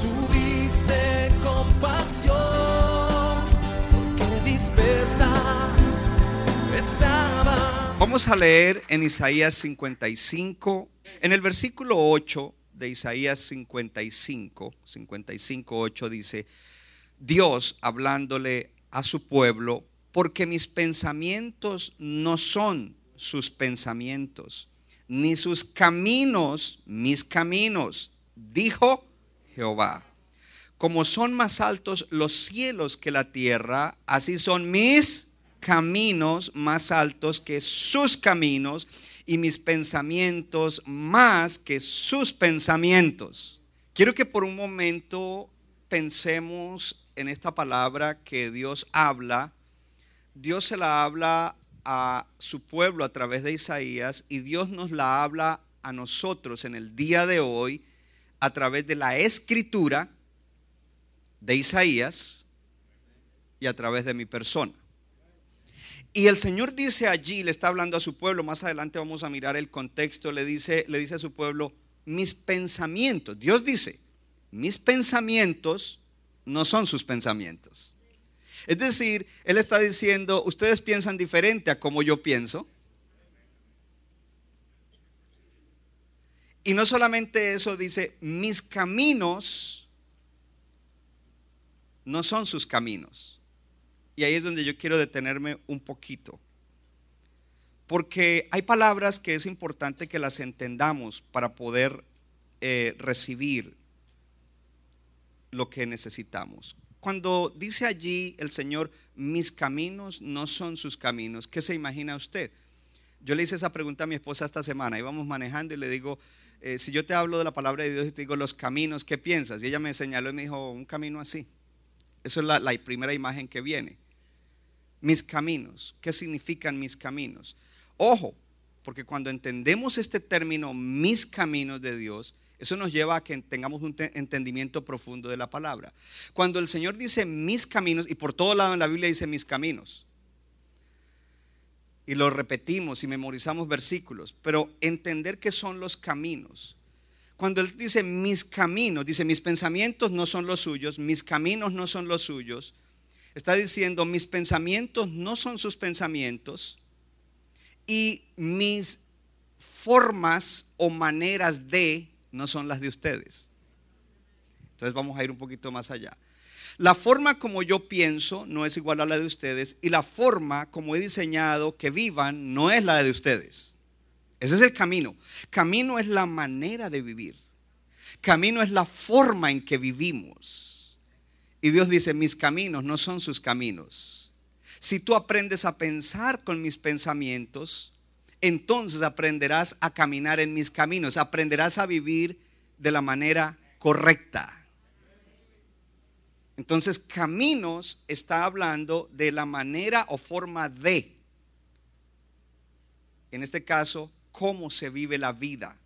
tuviste compasión, porque estaban. Vamos a leer en Isaías 55, en el versículo 8 de Isaías 55, 55, 8 dice, Dios hablándole a su pueblo, porque mis pensamientos no son sus pensamientos, ni sus caminos mis caminos, dijo Jehová. Como son más altos los cielos que la tierra, así son mis caminos más altos que sus caminos y mis pensamientos más que sus pensamientos. Quiero que por un momento pensemos en esta palabra que Dios habla. Dios se la habla a su pueblo a través de Isaías y Dios nos la habla a nosotros en el día de hoy a través de la escritura de Isaías y a través de mi persona. Y el Señor dice allí, le está hablando a su pueblo, más adelante vamos a mirar el contexto, le dice, le dice a su pueblo, mis pensamientos, Dios dice, mis pensamientos no son sus pensamientos. Es decir, Él está diciendo, ustedes piensan diferente a como yo pienso. Y no solamente eso, dice, mis caminos no son sus caminos. Y ahí es donde yo quiero detenerme un poquito. Porque hay palabras que es importante que las entendamos para poder eh, recibir lo que necesitamos. Cuando dice allí el Señor, mis caminos no son sus caminos, ¿qué se imagina usted? Yo le hice esa pregunta a mi esposa esta semana, íbamos manejando y le digo, eh, si yo te hablo de la palabra de Dios y te digo los caminos, ¿qué piensas? Y ella me señaló y me dijo, un camino así. Eso es la, la primera imagen que viene. Mis caminos, ¿qué significan mis caminos? Ojo, porque cuando entendemos este término, mis caminos de Dios, eso nos lleva a que tengamos un entendimiento profundo de la palabra. Cuando el Señor dice mis caminos, y por todo lado en la Biblia dice mis caminos, y lo repetimos y memorizamos versículos, pero entender qué son los caminos. Cuando Él dice mis caminos, dice mis pensamientos no son los suyos, mis caminos no son los suyos, está diciendo mis pensamientos no son sus pensamientos y mis formas o maneras de no son las de ustedes. Entonces vamos a ir un poquito más allá. La forma como yo pienso no es igual a la de ustedes y la forma como he diseñado que vivan no es la de ustedes. Ese es el camino. Camino es la manera de vivir. Camino es la forma en que vivimos. Y Dios dice, mis caminos no son sus caminos. Si tú aprendes a pensar con mis pensamientos, entonces aprenderás a caminar en mis caminos, aprenderás a vivir de la manera correcta. Entonces, caminos está hablando de la manera o forma de, en este caso, cómo se vive la vida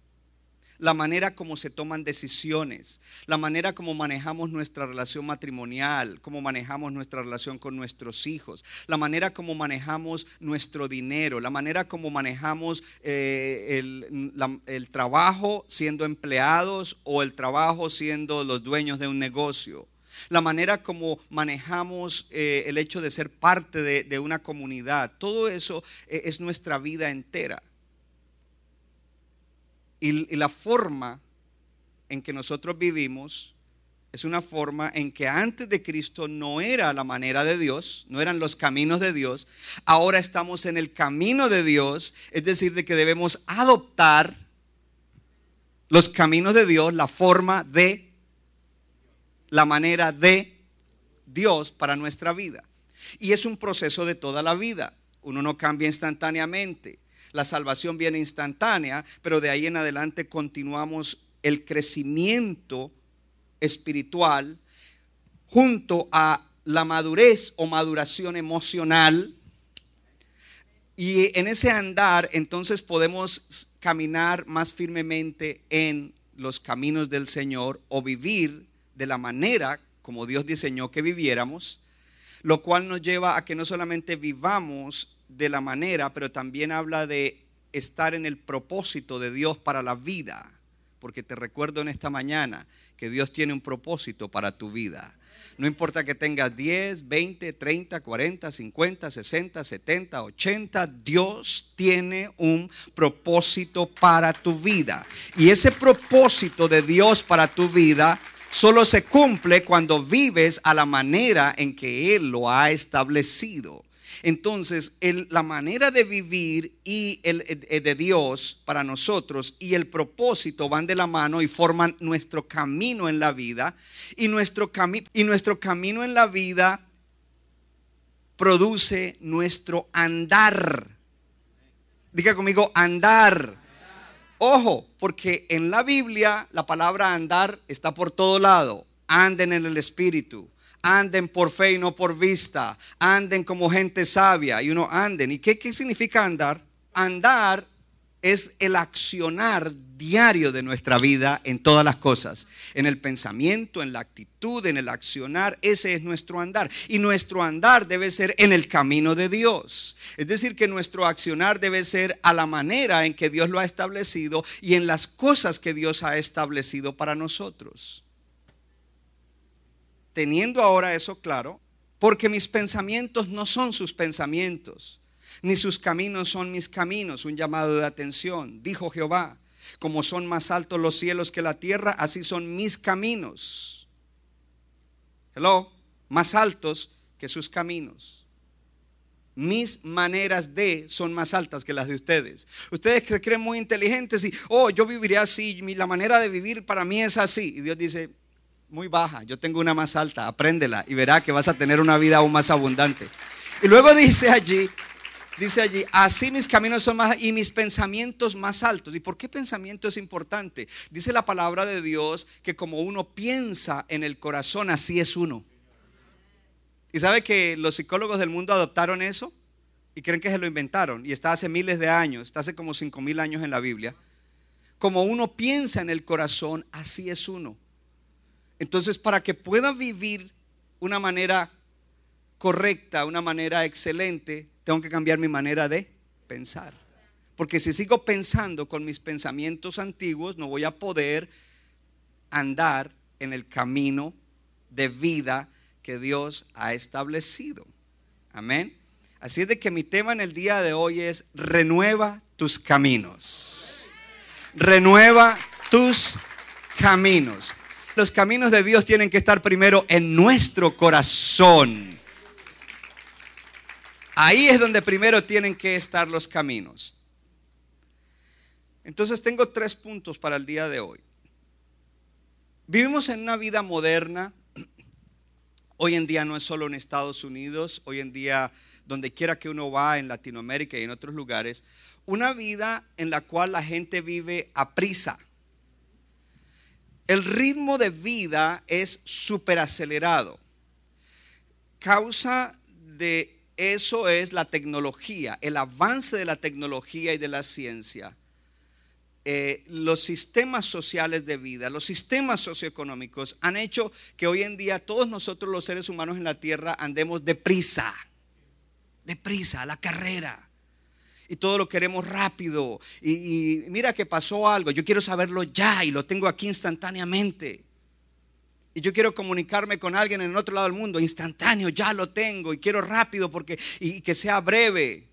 la manera como se toman decisiones, la manera como manejamos nuestra relación matrimonial, cómo manejamos nuestra relación con nuestros hijos, la manera como manejamos nuestro dinero, la manera como manejamos eh, el, trabajo siendo empleados o el trabajo siendo los dueños de un negocio la manera como manejamos eh, el hecho de ser parte de, una comunidad, todo eso eh, es nuestra vida entera. Y, la forma en que nosotros vivimos es una forma en que antes de Cristo no era la manera de Dios, no eran los caminos de Dios. Ahora estamos en el camino de Dios, es decir, de que debemos adoptar los caminos de Dios, la forma de, la manera de Dios para nuestra vida. Y es un proceso de toda la vida. Uno no cambia instantáneamente la salvación viene instantánea, pero de ahí en adelante continuamos el crecimiento espiritual junto a la madurez o maduración emocional. Y en ese andar entonces podemos caminar más firmemente en los caminos del Señor o vivir de la manera como Dios diseñó que viviéramos, lo cual nos lleva a que no solamente vivamos de la manera, pero también habla de estar en el propósito de Dios para la vida. Porque te recuerdo en esta mañana que Dios tiene un propósito para tu vida. No importa que tengas 10, 20, 30, 40, 50, 60, 70, 80, Dios tiene un propósito para tu vida. Y ese propósito de Dios para tu vida solo se cumple cuando vives a la manera en que Él lo ha establecido. Entonces, la manera de vivir y el, eh, de Dios para nosotros y el propósito van de la mano y forman nuestro camino en la vida. Y nuestro, y nuestro camino en la vida produce nuestro andar. Diga conmigo, andar. Ojo, porque en la Biblia la palabra andar está por todo lado. Anden en el Espíritu anden por fe y no por vista, anden como gente sabia y uno anden. ¿Y qué, qué significa andar? Andar es el accionar diario de nuestra vida en todas las cosas, en el pensamiento, en la actitud, en el accionar, ese es nuestro andar. Y nuestro andar debe ser en el camino de Dios. Es decir, que nuestro accionar debe ser a la manera en que Dios lo ha establecido y en las cosas que Dios ha establecido para nosotros teniendo ahora eso claro, porque mis pensamientos no son sus pensamientos, ni sus caminos son mis caminos, un llamado de atención, dijo Jehová, como son más altos los cielos que la tierra, así son mis caminos. Hello, más altos que sus caminos. Mis maneras de son más altas que las de ustedes. Ustedes se creen muy inteligentes y, oh, yo viviría así, la manera de vivir para mí es así. Y Dios dice, muy baja, yo tengo una más alta, apréndela y verá que vas a tener una vida aún más abundante. Y luego dice allí, dice allí, así mis caminos son más y mis pensamientos más altos. ¿Y por qué pensamiento es importante? Dice la palabra de Dios que como uno piensa en el corazón, así es uno. ¿Y sabe que los psicólogos del mundo adoptaron eso? Y creen que se lo inventaron. Y está hace miles de años, está hace como cinco mil años en la Biblia. Como uno piensa en el corazón, así es uno. Entonces, para que pueda vivir una manera correcta, una manera excelente, tengo que cambiar mi manera de pensar. Porque si sigo pensando con mis pensamientos antiguos, no voy a poder andar en el camino de vida que Dios ha establecido. Amén. Así es de que mi tema en el día de hoy es renueva tus caminos. Renueva tus caminos. Los caminos de Dios tienen que estar primero en nuestro corazón. Ahí es donde primero tienen que estar los caminos. Entonces tengo tres puntos para el día de hoy. Vivimos en una vida moderna. Hoy en día no es solo en Estados Unidos, hoy en día donde quiera que uno va, en Latinoamérica y en otros lugares, una vida en la cual la gente vive a prisa el ritmo de vida es súper acelerado. Causa de eso es la tecnología, el avance de la tecnología y de la ciencia. Eh, los sistemas sociales de vida, los sistemas socioeconómicos han hecho que hoy en día todos nosotros los seres humanos en la tierra andemos deprisa, deprisa, a la carrera y todo lo queremos rápido. Y, mira que pasó algo, yo quiero saberlo ya y lo tengo aquí instantáneamente. Y yo quiero comunicarme con alguien en el otro lado del mundo, instantáneo, ya lo tengo y quiero rápido porque y que sea breve.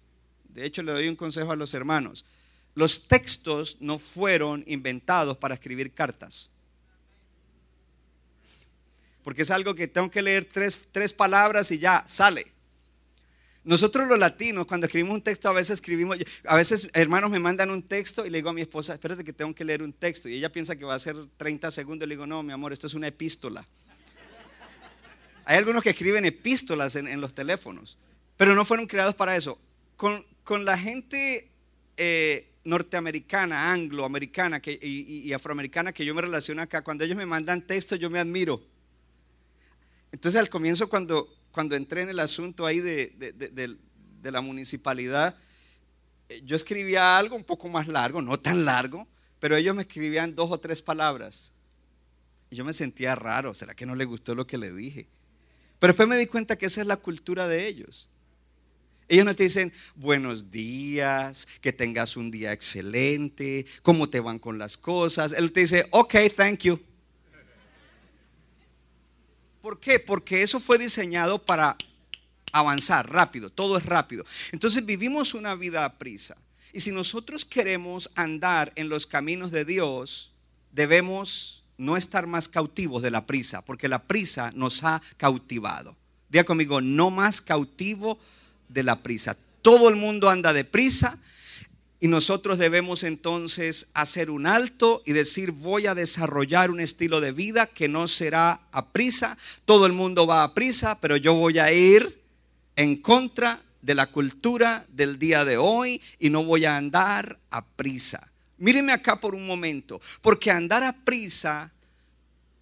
De hecho, le doy un consejo a los hermanos. Los textos no fueron inventados para escribir cartas. Porque es algo que tengo que leer tres, tres palabras y ya sale. Nosotros los latinos, cuando escribimos un texto, a veces escribimos, a veces hermanos me mandan un texto y le digo a mi esposa, espérate que tengo que leer un texto. Y ella piensa que va a ser 30 segundos. Le digo, no, mi amor, esto es una epístola. Hay algunos que escriben epístolas en, los teléfonos, pero no fueron creados para eso. Con, la gente eh, norteamericana, angloamericana que, y, y afroamericana que yo me relaciono acá, cuando ellos me mandan texto, yo me admiro. Entonces al comienzo cuando, cuando entré en el asunto ahí de, de- de- la municipalidad, eh, yo escribía algo un poco más largo, no tan largo, pero ellos me escribían dos o tres palabras. Y yo me sentía raro, ¿será que no le gustó lo que le dije? Pero después me di cuenta que esa es la cultura de ellos. Ellos no te dicen buenos días, que tengas un día excelente, cómo te van con las cosas. Él te dice, ok, thank you. ¿Por qué? Porque eso fue diseñado para avanzar rápido, todo es rápido. Entonces vivimos una vida a prisa. Y si nosotros queremos andar en los caminos de Dios, debemos no estar más cautivos de la prisa, porque la prisa nos ha cautivado. Diga conmigo, no más cautivo de la prisa. Todo el mundo anda de prisa y nosotros debemos entonces hacer un alto y decir, voy a desarrollar un estilo de vida que no será a prisa. Todo el mundo va a prisa, pero yo voy a ir en contra de la cultura del día de hoy y no voy a andar a prisa. Mírenme acá por un momento, porque andar a prisa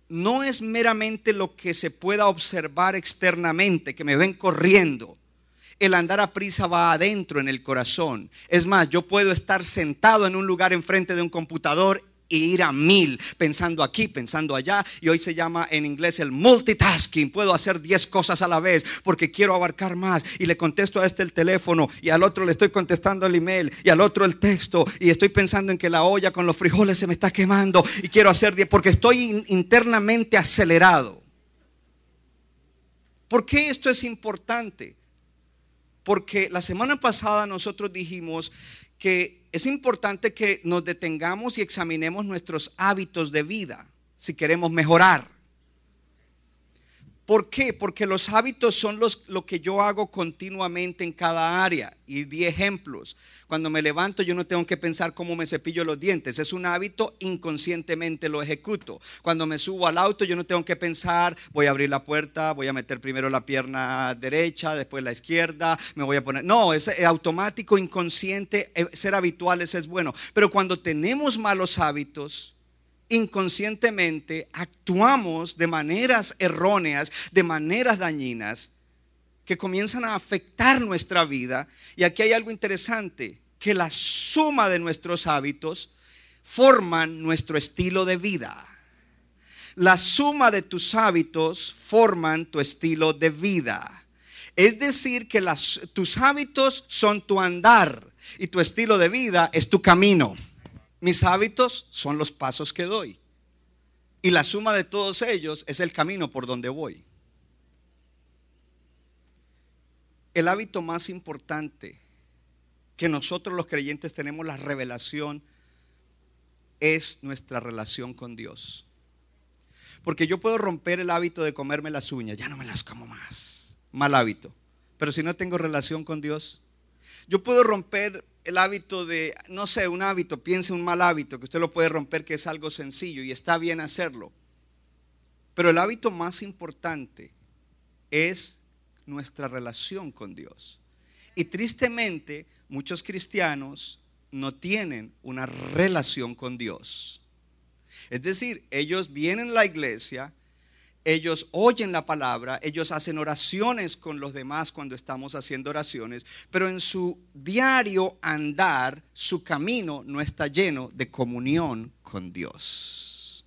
no es meramente lo que se pueda observar externamente, que me ven corriendo. El andar a prisa va adentro en el corazón. Es más, yo puedo estar sentado en un lugar enfrente de un computador e ir a mil, pensando aquí, pensando allá. Y hoy se llama en inglés el multitasking. Puedo hacer 10 cosas a la vez porque quiero abarcar más. Y le contesto a este el teléfono y al otro le estoy contestando el email y al otro el texto. Y estoy pensando en que la olla con los frijoles se me está quemando y quiero hacer 10 porque estoy in- internamente acelerado. ¿Por qué esto es importante? Porque la semana pasada nosotros dijimos que es importante que nos detengamos y examinemos nuestros hábitos de vida si queremos mejorar. ¿Por qué? Porque los hábitos son los, lo que yo hago continuamente en cada área. Y di ejemplos. Cuando me levanto yo no tengo que pensar cómo me cepillo los dientes. Es un hábito, inconscientemente lo ejecuto. Cuando me subo al auto yo no tengo que pensar, voy a abrir la puerta, voy a meter primero la pierna derecha, después la izquierda, me voy a poner... No, es eh, automático, inconsciente, eh, ser habituales es bueno. Pero cuando tenemos malos hábitos, inconscientemente actuamos de maneras erróneas, de maneras dañinas, que comienzan a afectar nuestra vida. Y aquí hay algo interesante, que la suma de nuestros hábitos forman nuestro estilo de vida. La suma de tus hábitos forman tu estilo de vida. Es decir, que tus hábitos son tu andar y tu estilo de vida es tu camino. Mis hábitos son los pasos que doy. Y la suma de todos ellos es el camino por donde voy. El hábito más importante que nosotros los creyentes tenemos la revelación es nuestra relación con Dios. Porque yo puedo romper el hábito de comerme las uñas, ya no me las como más. Mal hábito. Pero si no tengo relación con Dios, yo puedo romper el hábito de, no sé, un hábito, piense un mal hábito, que usted lo puede romper, que es algo sencillo y está bien hacerlo. Pero el hábito más importante es nuestra relación con Dios. Y tristemente, muchos cristianos no tienen una relación con Dios. Es decir, ellos vienen a la iglesia, ellos oyen la palabra, ellos hacen oraciones con los demás cuando estamos haciendo oraciones, pero en su diario andar, su camino no está lleno de comunión con Dios.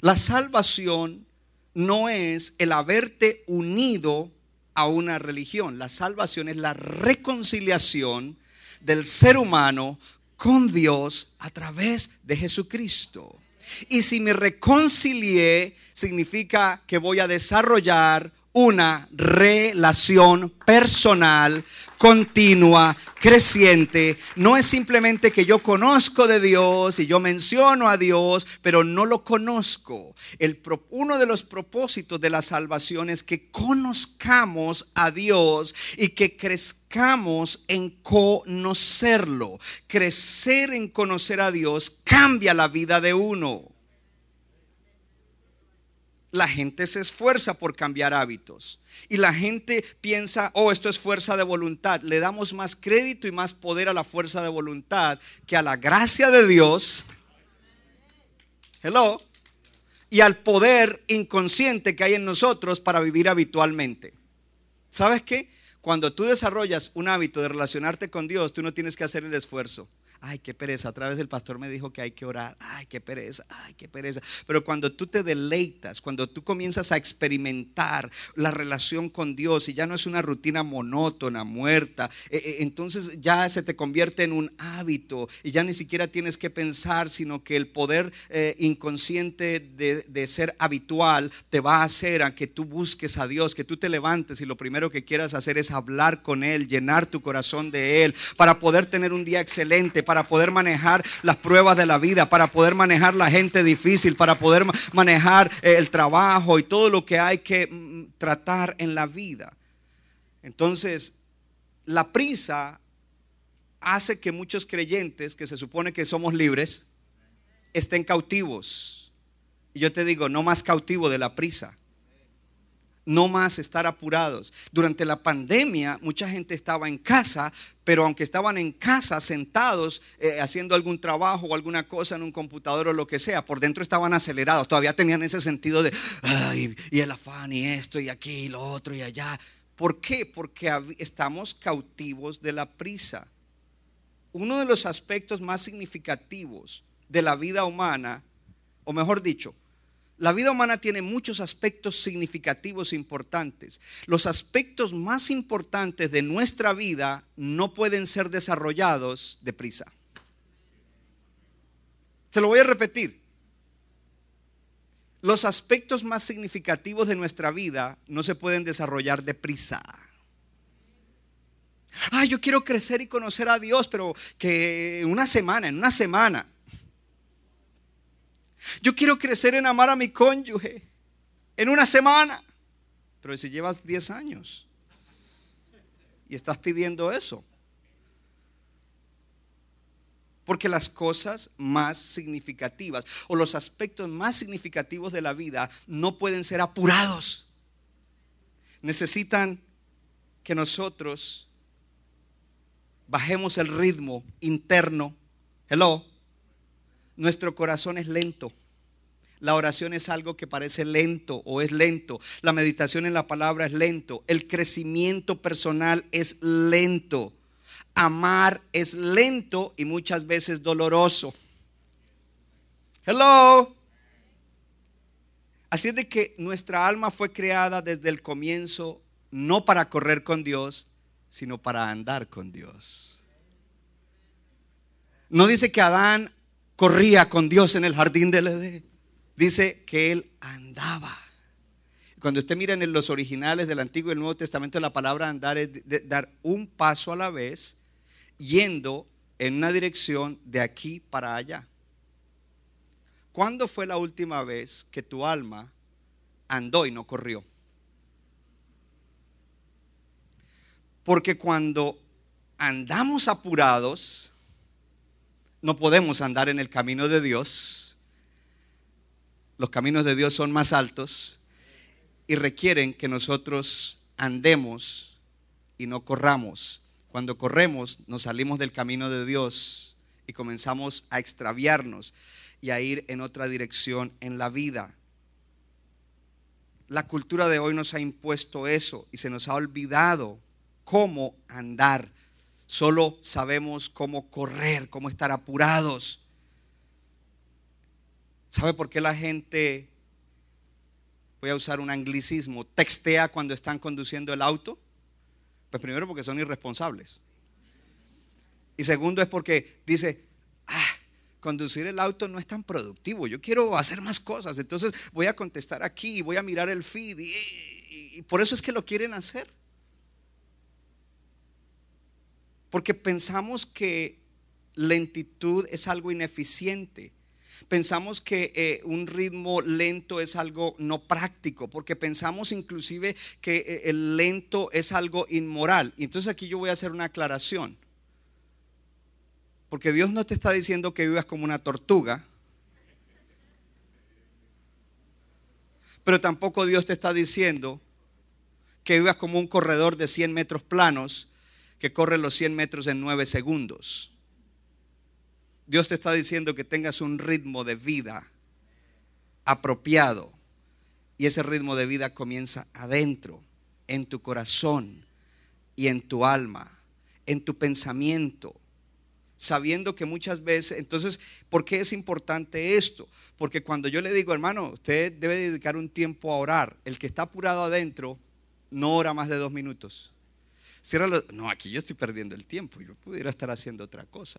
La salvación no es el haberte unido a una religión, la salvación es la reconciliación del ser humano con Dios a través de Jesucristo. Y si me reconcilié, significa que voy a desarrollar una relación personal, continua, creciente. No es simplemente que yo conozco de Dios y yo menciono a Dios, pero no lo conozco. El, uno de los propósitos de la salvación es que conozcamos a Dios y que crezcamos en conocerlo. Crecer en conocer a Dios cambia la vida de uno. La gente se esfuerza por cambiar hábitos. Y la gente piensa, oh, esto es fuerza de voluntad. Le damos más crédito y más poder a la fuerza de voluntad que a la gracia de Dios. Hello. Y al poder inconsciente que hay en nosotros para vivir habitualmente. ¿Sabes qué? Cuando tú desarrollas un hábito de relacionarte con Dios, tú no tienes que hacer el esfuerzo ay, qué pereza. Otra vez el pastor me dijo que hay que orar, ay, qué pereza, ay, qué pereza. Pero cuando tú te deleitas, cuando tú comienzas a experimentar la relación con Dios y ya no es una rutina monótona, muerta, eh, eh, entonces ya se te convierte en un hábito y ya ni siquiera tienes que pensar, sino que el poder eh, inconsciente de, ser habitual te va a hacer a que tú busques a Dios, que tú te levantes y lo primero que quieras hacer es hablar con Él, llenar tu corazón de Él, para poder tener un día excelente, poder manejar las pruebas de la vida, para poder manejar la gente difícil, para poder manejar eh, el trabajo y todo lo que hay que mm, tratar en la vida. Entonces, la prisa hace que muchos creyentes, que se supone que somos libres, estén cautivos. Y yo te digo, no más cautivo de la prisa no más estar apurados. Durante la pandemia mucha gente estaba en casa, pero aunque estaban en casa sentados eh, haciendo algún trabajo o alguna cosa en un computador o lo que sea, por dentro estaban acelerados, todavía tenían ese sentido de, y el afán y esto y aquí y lo otro y allá. ¿Por qué? Porque estamos cautivos de la prisa. Uno de los aspectos más significativos de la vida humana, o mejor dicho, la vida humana tiene muchos aspectos significativos e importantes. Los aspectos más importantes de nuestra vida no pueden ser desarrollados deprisa. Se lo voy a repetir. Los aspectos más significativos de nuestra vida no se pueden desarrollar deprisa. Ah, yo quiero crecer y conocer a Dios, pero que una semana, en una semana. Yo quiero crecer en amar a mi cónyuge en una semana. Pero si llevas 10 años y estás pidiendo eso. Porque las cosas más significativas o los aspectos más significativos de la vida no pueden ser apurados. Necesitan que nosotros bajemos el ritmo interno. Hello nuestro corazón es lento. La oración es algo que parece lento o es lento. La meditación en la palabra es lento. El crecimiento personal es lento. Amar es lento y muchas veces doloroso. Hello. Así es de que nuestra alma fue creada desde el comienzo no para correr con Dios, sino para andar con Dios. No dice que Adán corría con Dios en el jardín del Edén. Dice que él andaba. Cuando usted mira en los originales del Antiguo y el Nuevo Testamento, la palabra andar es dar un paso a la vez, yendo en una dirección de aquí para allá. ¿Cuándo fue la última vez que tu alma andó y no corrió? Porque cuando andamos apurados, no podemos andar en el camino de Dios. Los caminos de Dios son más altos y requieren que nosotros andemos y no corramos. Cuando corremos nos salimos del camino de Dios y comenzamos a extraviarnos y a ir en otra dirección en la vida. La cultura de hoy nos ha impuesto eso y se nos ha olvidado cómo andar Solo sabemos cómo correr, cómo estar apurados. ¿Sabe por qué la gente, voy a usar un anglicismo, textea cuando están conduciendo el auto? Pues primero porque son irresponsables. Y segundo es porque dice, ah, conducir el auto no es tan productivo, yo quiero hacer más cosas, entonces voy a contestar aquí, voy a mirar el feed y por eso es que lo quieren hacer. Porque pensamos que lentitud es algo ineficiente. Pensamos que eh, un ritmo lento es algo no práctico, porque pensamos inclusive que eh, el lento es algo inmoral. Y entonces aquí yo voy a hacer una aclaración. Porque Dios no te está diciendo que vivas como una tortuga, Pero tampoco Dios te está diciendo que vivas como un corredor de 100 metros planos que corre los 100 metros en 9 segundos. Dios te está diciendo que tengas un ritmo de vida apropiado. Y ese ritmo de vida comienza adentro, en tu corazón y en tu alma, en tu pensamiento sabiendo que muchas veces, entonces, ¿por qué es importante esto? Porque cuando yo le digo, hermano, usted debe dedicar un tiempo a orar, el que está apurado adentro no ora más de dos minutos. Cierra no, aquí yo estoy perdiendo el tiempo, yo pudiera estar haciendo otra cosa.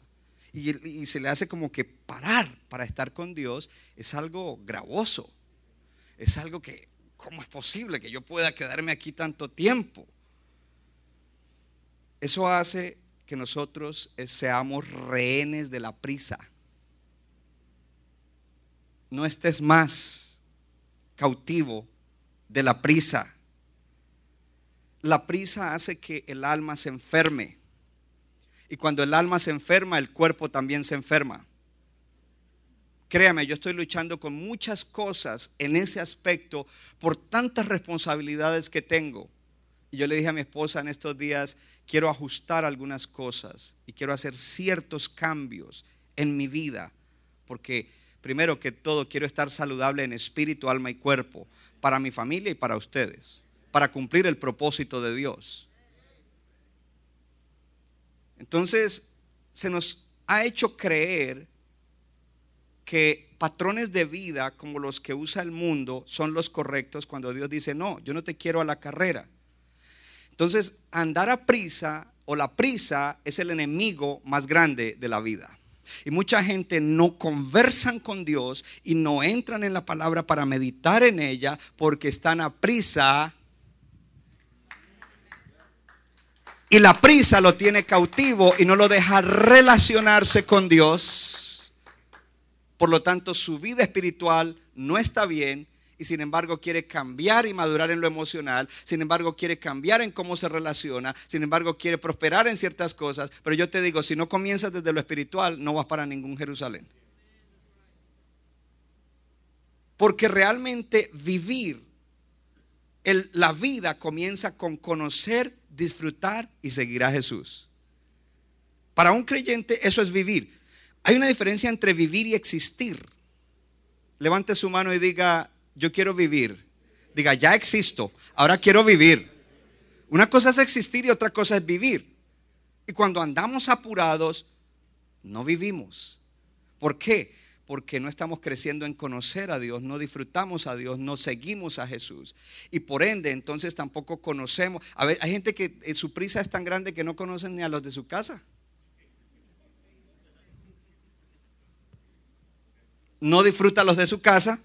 Y, y se le hace como que parar para estar con Dios es algo gravoso, es algo que, ¿cómo es posible que yo pueda quedarme aquí tanto tiempo? Eso hace que nosotros eh, seamos rehenes de la prisa. No estés más cautivo de la prisa. La prisa hace que el alma se enferme. Y cuando el alma se enferma, el cuerpo también se enferma. Créame, yo estoy luchando con muchas cosas en ese aspecto por tantas responsabilidades que tengo. Y yo le dije a mi esposa en estos días, quiero ajustar algunas cosas y quiero hacer ciertos cambios en mi vida, porque primero que todo quiero estar saludable en espíritu, alma y cuerpo, para mi familia y para ustedes, para cumplir el propósito de Dios. Entonces, se nos ha hecho creer que patrones de vida como los que usa el mundo son los correctos cuando Dios dice, no, yo no te quiero a la carrera. Entonces, andar a prisa o la prisa es el enemigo más grande de la vida. Y mucha gente no conversan con Dios y no entran en la palabra para meditar en ella porque están a prisa. Y la prisa lo tiene cautivo y no lo deja relacionarse con Dios. Por lo tanto, su vida espiritual no está bien y sin embargo quiere cambiar y madurar en lo emocional, sin embargo quiere cambiar en cómo se relaciona, sin embargo quiere prosperar en ciertas cosas, pero yo te digo, si no comienzas desde lo espiritual, no vas para ningún Jerusalén. Porque realmente vivir la vida comienza con conocer, disfrutar y seguir a Jesús. Para un creyente eso es vivir. Hay una diferencia entre vivir y existir. Levante su mano y diga, yo quiero vivir. Diga, ya existo, ahora quiero vivir. Una cosa es existir y otra cosa es vivir. Y cuando andamos apurados, no vivimos. ¿Por qué? Porque no estamos creciendo en conocer a Dios, no disfrutamos a Dios, no seguimos a Jesús. Y por ende, entonces tampoco conocemos. A ver, hay gente que eh, su prisa es tan grande que no conocen ni a los de su casa. No disfruta a los de su casa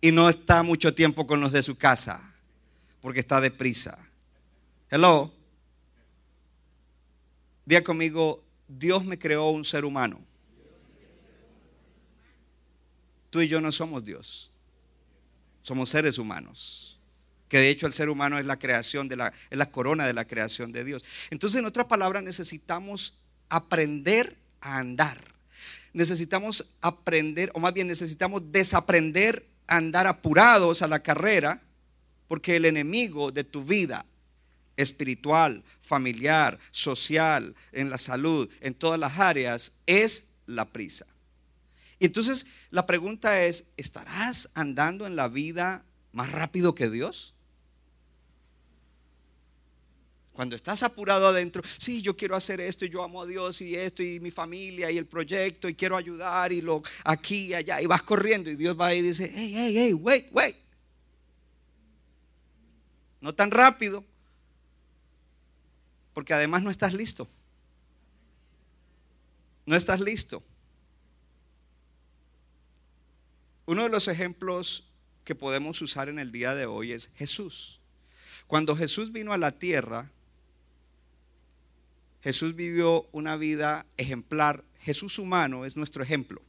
y no está mucho tiempo con los de su casa porque está deprisa. Hello. Día conmigo, Dios me creó un ser humano. Tú y yo no somos Dios. Somos seres humanos. Que de hecho el ser humano es la creación de la, es la corona de la creación de Dios. Entonces, en otras palabras, necesitamos aprender a andar. Necesitamos aprender, o más bien necesitamos desaprender andar apurados a la carrera, porque el enemigo de tu vida espiritual, familiar, social, en la salud, en todas las áreas, es la prisa. Y entonces la pregunta es, ¿estarás andando en la vida más rápido que Dios? Cuando estás apurado adentro, sí, yo quiero hacer esto y yo amo a Dios y esto y mi familia y el proyecto y quiero ayudar y lo aquí y allá y vas corriendo y Dios va y dice, hey, hey, hey, wait, wait. No tan rápido, porque además no estás listo. No estás listo. Uno de los ejemplos que podemos usar en el día de hoy es Jesús. Cuando Jesús vino a la tierra, Jesús vivió una vida ejemplar. Jesús humano es nuestro ejemplo.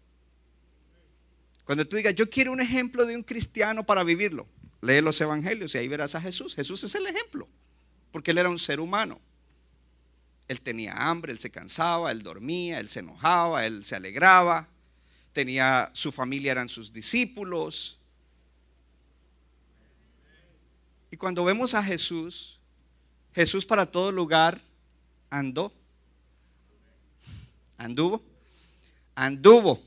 Cuando tú digas, yo quiero un ejemplo de un cristiano para vivirlo, lee los evangelios y ahí verás a Jesús. Jesús es el ejemplo, porque él era un ser humano. Él tenía hambre, él se cansaba, él dormía, él se enojaba, él se alegraba. Tenía su familia, eran sus discípulos. cuando vemos a Jesús, Jesús para todo lugar andó. Anduvo. Anduvo.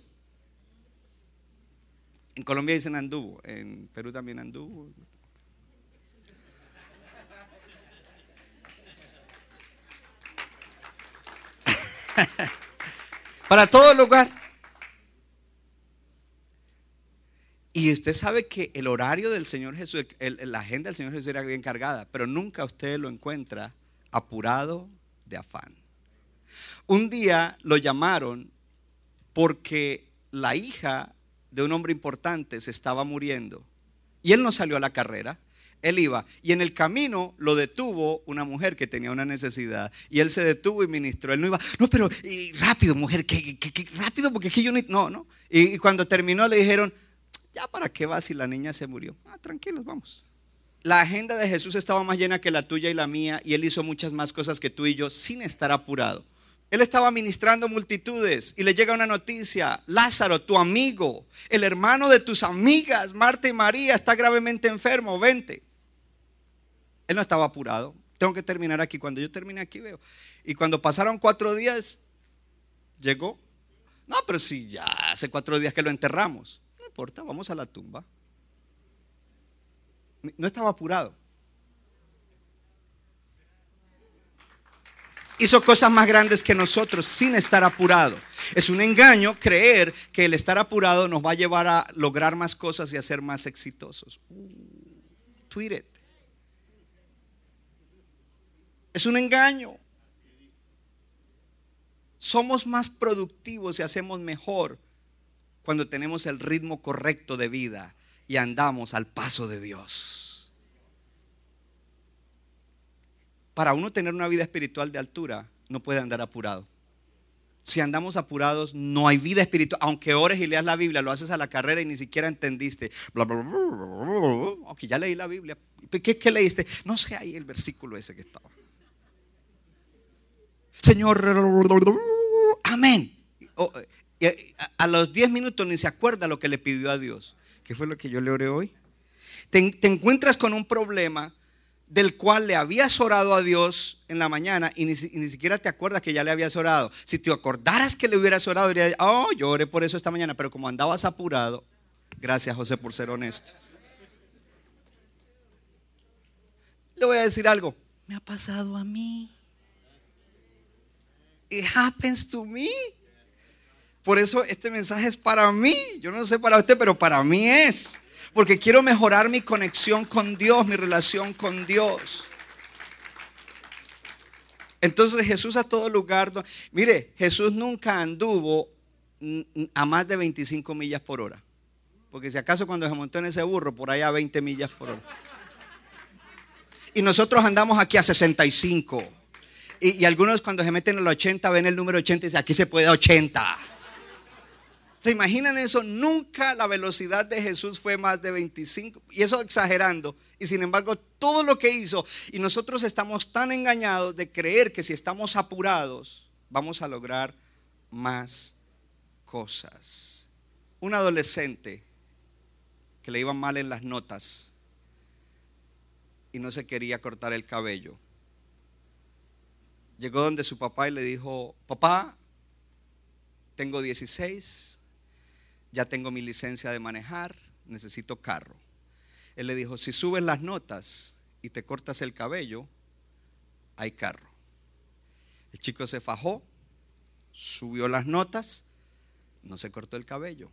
En Colombia dicen anduvo, en Perú también anduvo. Para todo lugar. Y usted sabe que el horario del Señor Jesús, la agenda del Señor Jesús era bien cargada, pero nunca usted lo encuentra apurado de afán. Un día lo llamaron porque la hija de un hombre importante se estaba muriendo. Y él no salió a la carrera. Él iba y en el camino lo detuvo una mujer que tenía una necesidad y él se detuvo y ministró. Él no iba, no, pero rápido, mujer, que, rápido, porque aquí yo no, no. Y, cuando terminó le dijeron, ya para qué vas si la niña se murió. Ah, tranquilos, vamos. La agenda de Jesús estaba más llena que la tuya y la mía y él hizo muchas más cosas que tú y yo sin estar apurado. Él estaba ministrando multitudes y le llega una noticia, Lázaro, tu amigo, el hermano de tus amigas, Marta y María, está gravemente enfermo, vente. Él no estaba apurado. Tengo que terminar aquí. Cuando yo termine aquí veo. Y cuando pasaron cuatro días, llegó. No, pero si ya hace cuatro días que lo enterramos. Importa, vamos a la tumba. No estaba apurado. hizo cosas más grandes que nosotros sin estar apurado. Es un engaño creer que el estar apurado nos va a llevar a lograr más cosas y a ser más exitosos. Uh, tweet it. Es un engaño. Somos más productivos y hacemos mejor cuando tenemos el ritmo correcto de vida y andamos al paso de Dios. para uno tener una vida espiritual de altura, no puede andar apurado. Si andamos apurados, no hay vida espiritual. Aunque ores y leas la Biblia, lo haces a la carrera y ni siquiera entendiste. Ok, ya leí la Biblia. ¿Qué, ¿Qué, leíste? No sé ahí el versículo ese que estaba. Señor, amén. A los 10 minutos ni se acuerda lo que le pidió a Dios. ¿Qué fue lo que yo le oré hoy? te encuentras con un problema del cual le habías orado a Dios en la mañana y ni, siquiera te acuerdas que ya le habías orado. Si te acordaras que le hubieras orado, dirías, oh, yo oré por eso esta mañana, pero como andabas apurado, gracias José por ser honesto. Le voy a decir algo, me ha pasado a mí. It happens to me. Por eso este mensaje es para mí. Yo no sé para usted, pero para mí es porque quiero mejorar mi conexión con Dios, mi relación con Dios. Entonces Jesús a todo lugar, mire, Jesús nunca anduvo a más de 25 millas por hora. Porque si acaso cuando se montó en ese burro, por allá a 20 millas por hora. Y nosotros andamos aquí a 65. Y, y algunos cuando se meten en el 80 ven el número 80 y dicen, aquí se puede a 80. ¿Se imaginan eso? Nunca la velocidad de Jesús fue más de 25. Y eso exagerando. Y sin embargo, todo lo que hizo. Y nosotros estamos tan engañados de creer que si estamos apurados, vamos a lograr más cosas. Un adolescente que le iban mal en las notas y no se quería cortar el cabello. Llegó donde su papá y le dijo, papá, tengo 16, ya tengo mi licencia de manejar, necesito carro. Él le dijo, si subes las notas y te cortas el cabello, hay carro. El chico se fajó, subió las notas, no se cortó el cabello.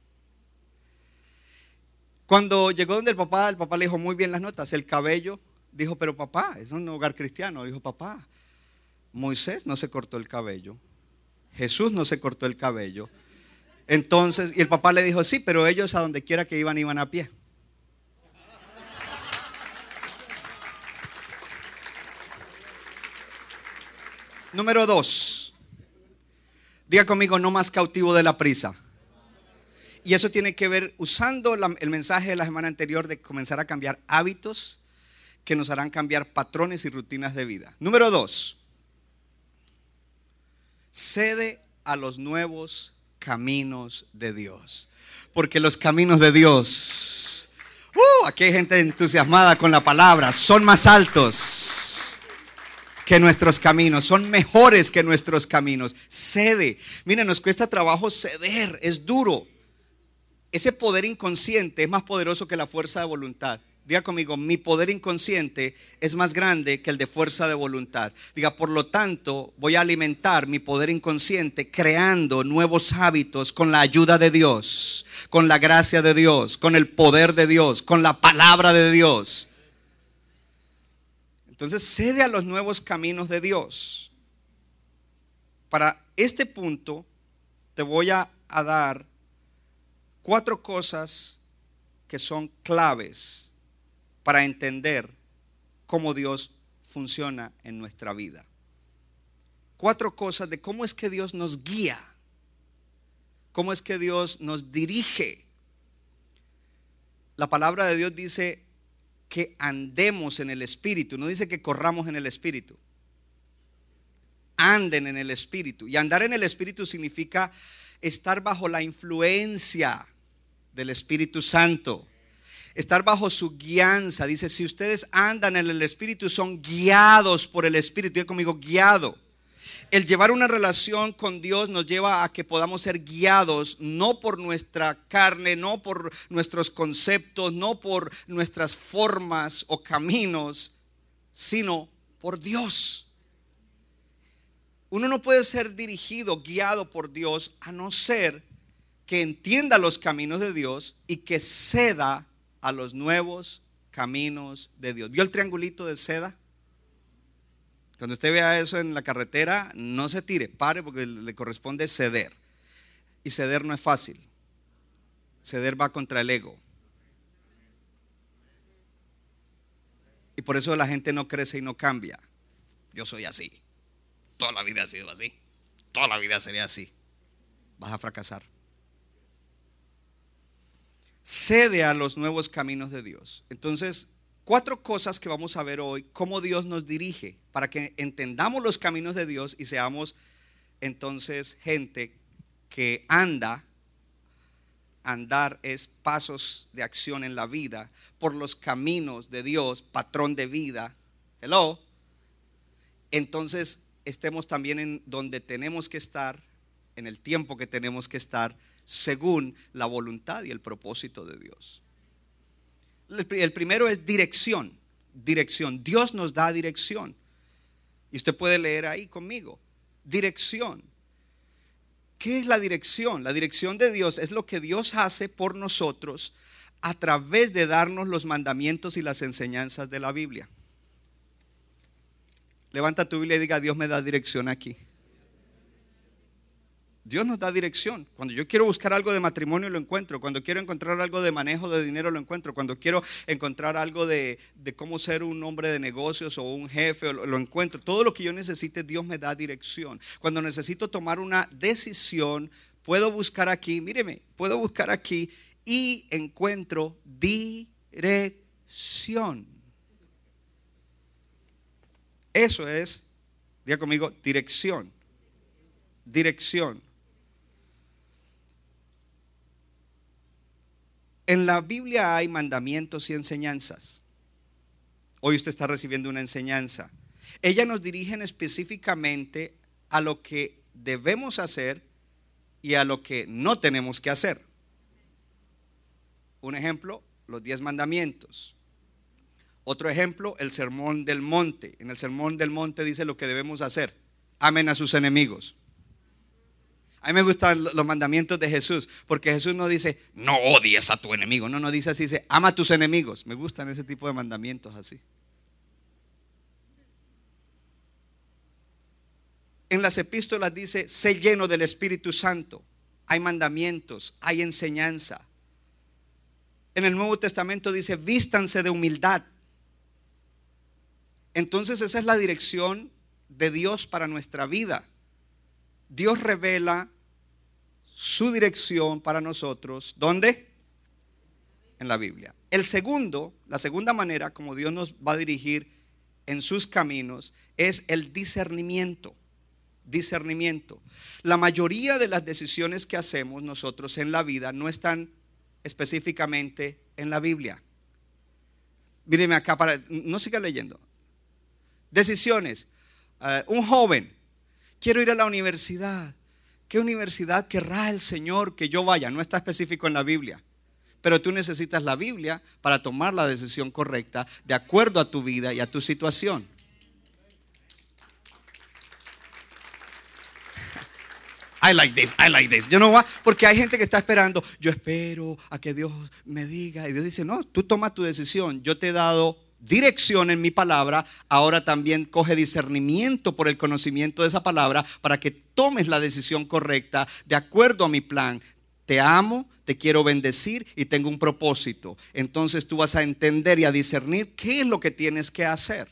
Cuando llegó donde el papá, el papá le dijo muy bien las notas, el cabello, dijo, pero papá, es un hogar cristiano, dijo papá, Moisés no se cortó el cabello, Jesús no se cortó el cabello, entonces, y el papá le dijo, sí, pero ellos a donde quiera que iban, iban a pie. Número dos. Diga conmigo, no más cautivo de la prisa. Y eso tiene que ver usando el mensaje de la semana anterior de comenzar a cambiar hábitos que nos harán cambiar patrones y rutinas de vida. Número dos. Cede a los nuevos caminos de Dios. Porque los caminos de Dios Uh, aquí hay gente entusiasmada con la palabra. Son más altos que nuestros caminos, son mejores que nuestros caminos. Cede. Miren, nos cuesta trabajo ceder, es duro. Ese poder inconsciente es más poderoso que la fuerza de voluntad. Diga conmigo, mi poder inconsciente es más grande que el de fuerza de voluntad. Diga, por lo tanto, voy a alimentar mi poder inconsciente creando nuevos hábitos con la ayuda de Dios, con la gracia de Dios, con el poder de Dios, con la palabra de Dios. Entonces, cede a los nuevos caminos de Dios. Para este punto, te voy a, a dar cuatro cosas que son claves para entender cómo Dios funciona en nuestra vida. Cuatro cosas de cómo es que Dios nos guía, cómo es que Dios nos dirige. La palabra de Dios dice que andemos en el Espíritu, no dice que corramos en el Espíritu. Anden en el Espíritu. Y andar en el Espíritu significa estar bajo la influencia del Espíritu Santo estar bajo su guianza. Dice, si ustedes andan en el Espíritu, son guiados por el Espíritu. Diga conmigo, guiado. El llevar una relación con Dios nos lleva a que podamos ser guiados no por nuestra carne, no por nuestros conceptos, no por nuestras formas o caminos, sino por Dios. Uno no puede ser dirigido, guiado por Dios, a no ser que entienda los caminos de Dios y que ceda a los nuevos caminos de Dios. ¿Vio el triangulito de seda? Cuando usted vea eso en la carretera, no se tire, pare porque le corresponde ceder. Y ceder no es fácil. Ceder va contra el ego. Y por eso la gente no crece y no cambia. Yo soy así. Toda la vida ha sido así. Toda la vida sería así. Vas a fracasar cede a los nuevos caminos de Dios. Entonces, cuatro cosas que vamos a ver hoy, cómo Dios nos dirige, para que entendamos los caminos de Dios y seamos entonces gente que anda. Andar es pasos de acción en la vida por los caminos de Dios, patrón de vida. Hello. Entonces estemos también en donde tenemos que estar, en el tiempo que tenemos que estar según la voluntad y el propósito de Dios. El primero es dirección, dirección. Dios nos da dirección. Y usted puede leer ahí conmigo. Dirección. ¿Qué es la dirección? La dirección de Dios es lo que Dios hace por nosotros a través de darnos los mandamientos y las enseñanzas de la Biblia. Levanta tu Biblia y diga, Dios me da dirección aquí. Dios nos da dirección. Cuando yo quiero buscar algo de matrimonio lo encuentro. Cuando quiero encontrar algo de manejo de dinero lo encuentro. Cuando quiero encontrar algo de, cómo ser un hombre de negocios o un jefe lo, lo encuentro. Todo lo que yo necesite Dios me da dirección. Cuando necesito tomar una decisión puedo buscar aquí, míreme, puedo buscar aquí y encuentro dirección. Eso es, diga conmigo, dirección. Dirección. En la Biblia hay mandamientos y enseñanzas. Hoy usted está recibiendo una enseñanza. Ellas nos dirigen específicamente a lo que debemos hacer y a lo que no tenemos que hacer. Un ejemplo, los diez mandamientos. Otro ejemplo, el sermón del monte. En el sermón del monte dice lo que debemos hacer. Amen a sus enemigos. A mí me gustan los mandamientos de Jesús, porque Jesús no dice, no odies a tu enemigo. No, no dice así, dice, ama a tus enemigos. Me gustan ese tipo de mandamientos así. En las epístolas dice, sé lleno del Espíritu Santo. Hay mandamientos, hay enseñanza. En el Nuevo Testamento dice, vístanse de humildad. Entonces esa es la dirección de Dios para nuestra vida. Dios revela su dirección para nosotros. ¿Dónde? En la Biblia. El segundo, la segunda manera como Dios nos va a dirigir en sus caminos es el discernimiento. Discernimiento. La mayoría de las decisiones que hacemos nosotros en la vida no están específicamente en la Biblia. Míreme acá para. No siga leyendo. Decisiones. Uh, un joven. Quiero ir a la universidad. ¿Qué universidad querrá el Señor que yo vaya? No está específico en la Biblia. Pero tú necesitas la Biblia para tomar la decisión correcta de acuerdo a tu vida y a tu situación. I like this, I like this. Yo no va, porque hay gente que está esperando, yo espero a que Dios me diga. Y Dios dice, no, tú toma tu decisión. Yo te he dado dirección en mi palabra, ahora también coge discernimiento por el conocimiento de esa palabra para que tomes la decisión correcta de acuerdo a mi plan. Te amo, te quiero bendecir y tengo un propósito. Entonces tú vas a entender y a discernir qué es lo que tienes que hacer.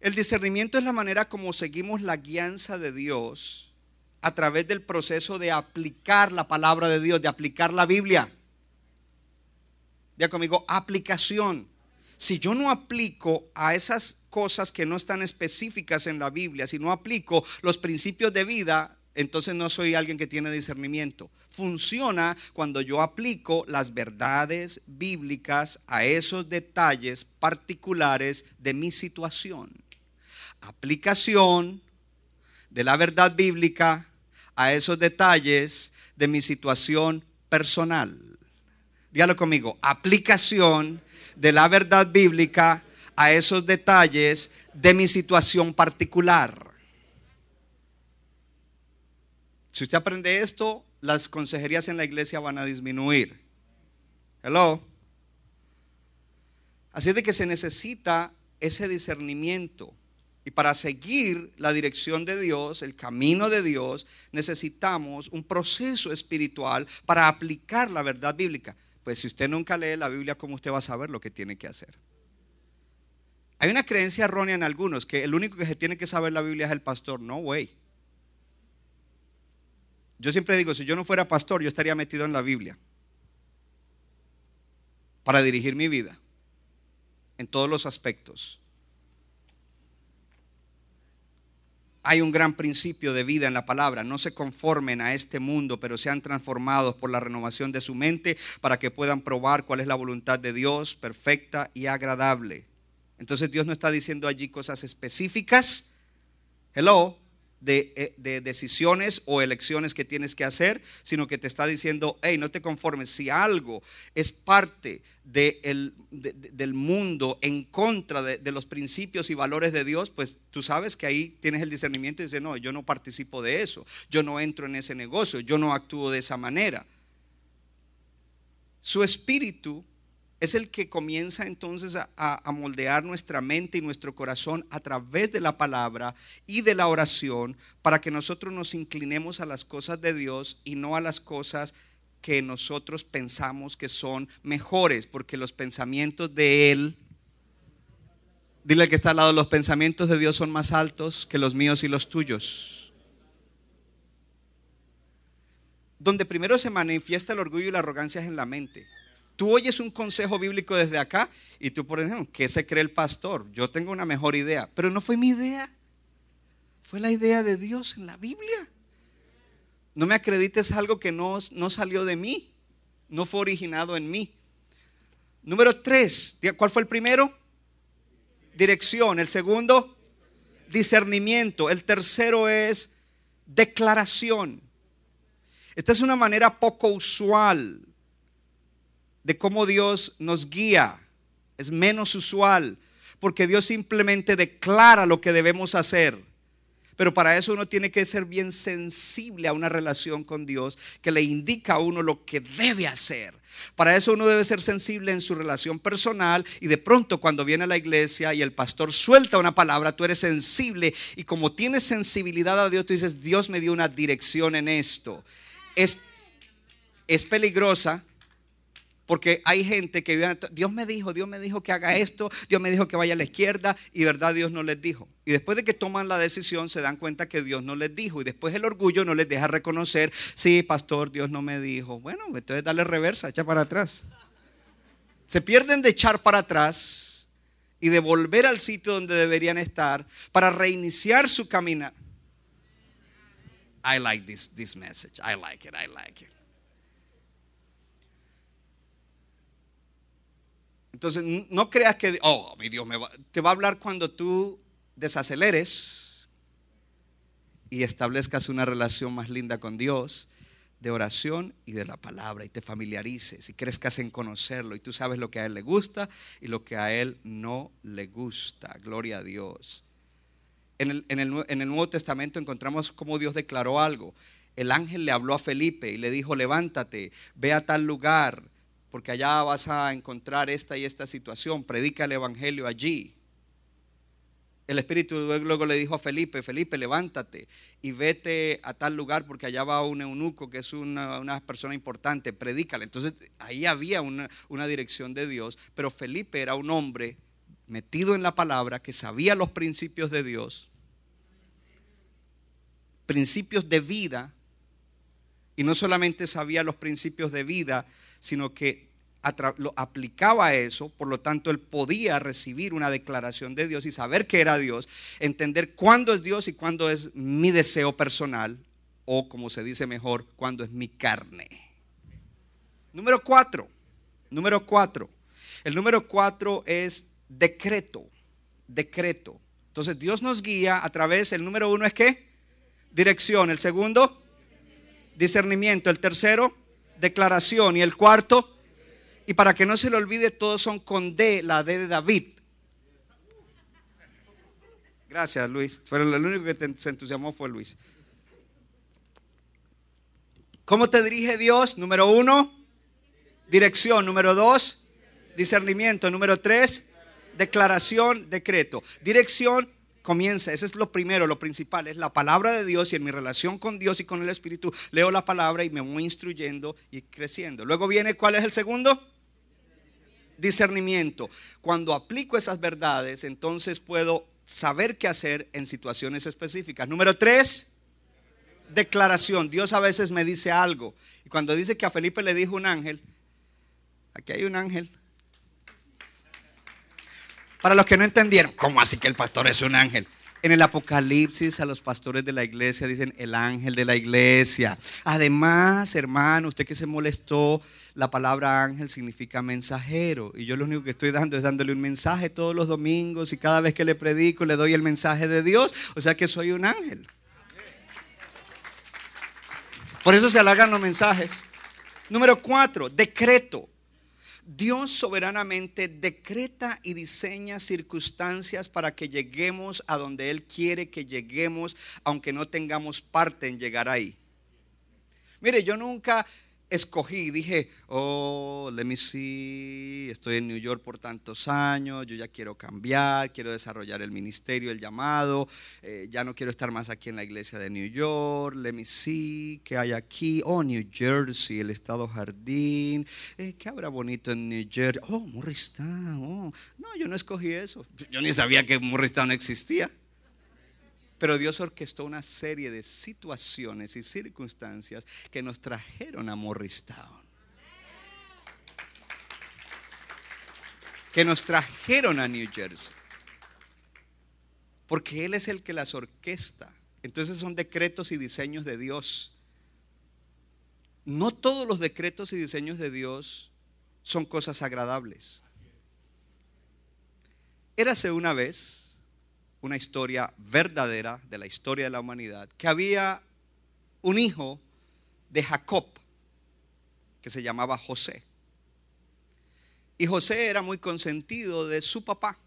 El discernimiento es la manera como seguimos la guianza de Dios a través del proceso de aplicar la palabra de Dios, de aplicar la Biblia. Ya conmigo, aplicación. Si yo no aplico a esas cosas que no están específicas en la Biblia, si no aplico los principios de vida, entonces no soy alguien que tiene discernimiento. Funciona cuando yo aplico las verdades bíblicas a esos detalles particulares de mi situación aplicación de la verdad bíblica a esos detalles de mi situación personal. Dígalo conmigo, aplicación de la verdad bíblica a esos detalles de mi situación particular. Si usted aprende esto, las consejerías en la iglesia van a disminuir. Hello. Así de que se necesita ese discernimiento. Y para seguir la dirección de Dios, el camino de Dios, necesitamos un proceso espiritual para aplicar la verdad bíblica. Pues si usted nunca lee la Biblia, ¿cómo usted va a saber lo que tiene que hacer? Hay una creencia errónea en algunos que el único que se tiene que saber la Biblia es el pastor. No, way. Yo siempre digo, si yo no fuera pastor, yo estaría metido en la Biblia para dirigir mi vida en todos los aspectos. Hay un gran principio de vida en la palabra. No se conformen a este mundo, pero sean transformados por la renovación de su mente para que puedan probar cuál es la voluntad de Dios, perfecta y agradable. Entonces Dios no está diciendo allí cosas específicas. Hello, eh, de, decisiones o elecciones que tienes que hacer, sino que te está diciendo, hey, no te conformes. Si algo es parte de del mundo en contra de, los principios y valores de Dios, pues tú sabes que ahí tienes el discernimiento y dices, no, yo no participo de eso, yo no entro en ese negocio, yo no actúo de esa manera. Su espíritu es el que comienza entonces a, moldear nuestra mente y nuestro corazón a través de la palabra y de la oración para que nosotros nos inclinemos a las cosas de Dios y no a las cosas que nosotros pensamos que son mejores, porque los pensamientos de Él, dile al que está al lado, los pensamientos de Dios son más altos que los míos y los tuyos. Donde primero se manifiesta el orgullo y la arrogancia es en la mente. Tú oyes un consejo bíblico desde acá y tú por ejemplo, ¿qué se cree el pastor? Yo tengo una mejor idea, pero no fue mi idea. Fue la idea de Dios en la Biblia. No me acredites algo que no, no salió de mí, no fue originado en mí. Número tres, ¿cuál fue el primero? Dirección. El segundo, discernimiento. El tercero es declaración. Esta es una manera poco usual de cómo Dios nos guía. Es menos usual, porque Dios simplemente declara lo que debemos hacer. Pero para eso uno tiene que ser bien sensible a una relación con Dios que le indica a uno lo que debe hacer. Para eso uno debe ser sensible en su relación personal y de pronto cuando viene a la iglesia y el pastor suelta una palabra, tú eres sensible y como tienes sensibilidad a Dios, tú dices, Dios me dio una dirección en esto. Es, es peligrosa porque hay gente que Dios me dijo, Dios me dijo que haga esto, Dios me dijo que vaya a la izquierda y verdad Dios no les dijo. Y después de que toman la decisión se dan cuenta que Dios no les dijo y después el orgullo no les deja reconocer, sí, pastor, Dios no me dijo. Bueno, entonces dale reversa, echa para atrás. Se pierden de echar para atrás y de volver al sitio donde deberían estar para reiniciar su caminar. I like this, this message. I like it. I like it. Entonces, no creas que, oh, mi Dios, me va, te va a hablar cuando tú desaceleres y establezcas una relación más linda con Dios de oración y de la palabra y te familiarices y crezcas en conocerlo y tú sabes lo que a Él le gusta y lo que a Él no le gusta. Gloria a Dios. En el, en el en el Nuevo Testamento encontramos cómo Dios declaró algo. El ángel le habló a Felipe y le dijo, levántate, ve a tal lugar, porque allá vas a encontrar esta y esta situación, predica el Evangelio allí. El Espíritu luego le dijo a Felipe, Felipe, levántate y vete a tal lugar porque allá va un eunuco que es una, una persona importante, predícale. Entonces ahí había una, una dirección de Dios, pero Felipe era un hombre metido en la palabra que sabía los principios de Dios, principios de vida, y no solamente sabía los principios de vida, sino que lo aplicaba a eso, por lo tanto él podía recibir una declaración de Dios y saber que era Dios, entender cuándo es Dios y cuándo es mi deseo personal, o como se dice mejor, cuándo es mi carne. Número cuatro, número cuatro. El número cuatro es decreto, decreto. Entonces Dios nos guía a través, el número uno es qué? Dirección. El segundo, discernimiento. El tercero, declaración. Y el cuarto, y para que no se le olvide, todos son con D, la D de David. Gracias, Luis. Fue el único que se entusiasmó fue Luis. ¿Cómo te dirige Dios? Número uno, dirección. Número dos, discernimiento. Número tres, declaración, decreto. Dirección comienza, ese es lo primero, lo principal, es la palabra de Dios y en mi relación con Dios y con el Espíritu leo la palabra y me voy instruyendo y creciendo. Luego viene, ¿cuál es el segundo? Discernimiento. Cuando aplico esas verdades, entonces puedo saber qué hacer en situaciones específicas. Número tres, declaración. Dios a veces me dice algo. Y cuando dice que a Felipe le dijo un ángel, aquí hay un ángel. Para los que no entendieron, ¿cómo así que el pastor es un ángel? En el Apocalipsis a los pastores de la iglesia dicen el ángel de la iglesia. Además, hermano, usted que se molestó, la palabra ángel significa mensajero. Y yo lo único que estoy dando es dándole un mensaje todos los domingos y cada vez que le predico le doy el mensaje de Dios. O sea que soy un ángel. Por eso se alargan los mensajes. Número cuatro, decreto. Dios soberanamente decreta y diseña circunstancias para que lleguemos a donde Él quiere que lleguemos, aunque no tengamos parte en llegar ahí. Mire, yo nunca escogí, dije, oh, let me see, estoy en New York por tantos años, yo ya quiero cambiar, quiero desarrollar el ministerio, el llamado, eh, ya no quiero estar más aquí en la iglesia de New York, let me see, ¿qué hay aquí? Oh, New Jersey, el estado jardín, eh, ¿qué habrá bonito en New Jersey? Oh, Morristown, oh, no, yo no escogí eso, yo ni sabía que Morristown existía. Pero Dios orquestó una serie de situaciones y circunstancias que nos trajeron a Morristown. Que nos trajeron a New Jersey. Porque Él es el que las orquesta. Entonces son decretos y diseños de Dios. No todos los decretos y diseños de Dios son cosas agradables. Érase una vez una historia verdadera de la historia de la humanidad, que había un hijo de Jacob que se llamaba José. Y José era muy consentido de su papá.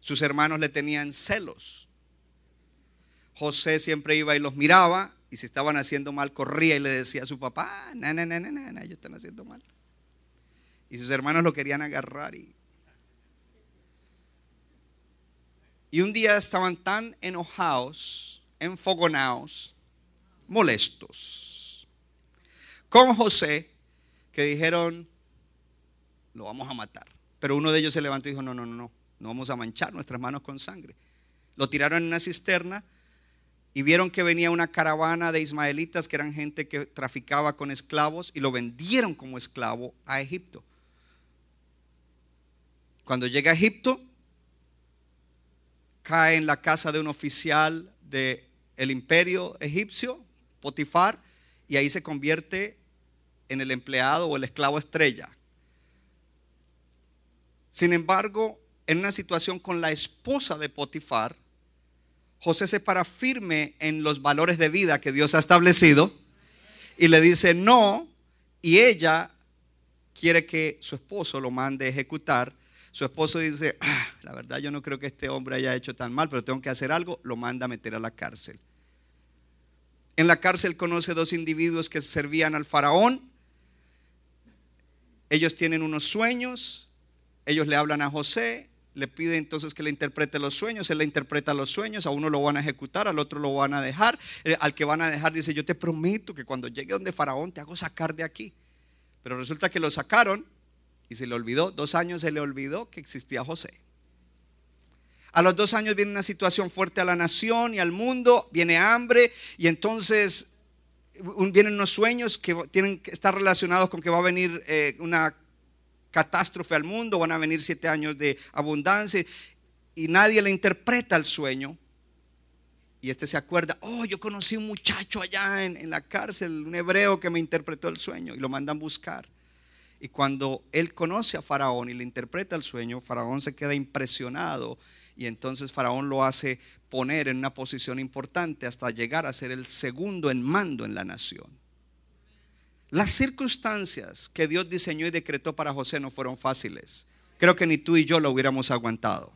Sus hermanos le tenían celos. José siempre iba y los miraba y si estaban haciendo mal corría y le decía a su papá, no, no, no, no, no, ellos están haciendo mal. Y sus hermanos lo querían agarrar y Y un día estaban tan enojados, enfogonados, molestos con José que dijeron, lo vamos a matar. Pero uno de ellos se levantó y dijo, no, no, no, no, no vamos a manchar nuestras manos con sangre. Lo tiraron en una cisterna y vieron que venía una caravana de ismaelitas que eran gente que traficaba con esclavos y lo vendieron como esclavo a Egipto. Cuando llega a Egipto, cae en la casa de un oficial del el imperio egipcio, Potifar, y ahí se convierte en el empleado o el esclavo estrella. Sin embargo, en una situación con la esposa de Potifar, José se para firme en los valores de vida que Dios ha establecido y le dice no, y ella quiere que su esposo lo mande a ejecutar. Su esposo dice, "Ah, la verdad yo no creo que este hombre haya hecho tan mal, pero tengo que hacer algo, lo manda a meter a la cárcel. En la cárcel conoce dos individuos que servían al faraón. Ellos tienen unos sueños, ellos le hablan a José, le pide entonces que le interprete los sueños, él le interpreta los sueños, a uno lo van a ejecutar, al otro lo van a dejar, Eh, al que van a dejar dice, yo te prometo que cuando llegue donde Faraón te hago sacar de aquí. Pero resulta que lo sacaron y se le olvidó, dos años se le olvidó que existía José. A los dos años viene una situación fuerte a la nación y al mundo, viene hambre y entonces vienen unos sueños que tienen que estar relacionados con que va a venir eh, una catástrofe al mundo, van a venir siete años de abundancia y nadie le interpreta el sueño. Y este se acuerda, oh, yo conocí un muchacho allá en, en la cárcel, un hebreo que me interpretó el sueño y lo mandan buscar. Y cuando él conoce a Faraón y le interpreta el sueño, Faraón se queda impresionado y entonces Faraón lo hace poner en una posición importante hasta llegar a ser el segundo en mando en la nación. Las circunstancias que Dios diseñó y decretó para José no fueron fáciles. Creo que ni tú y yo lo hubiéramos aguantado.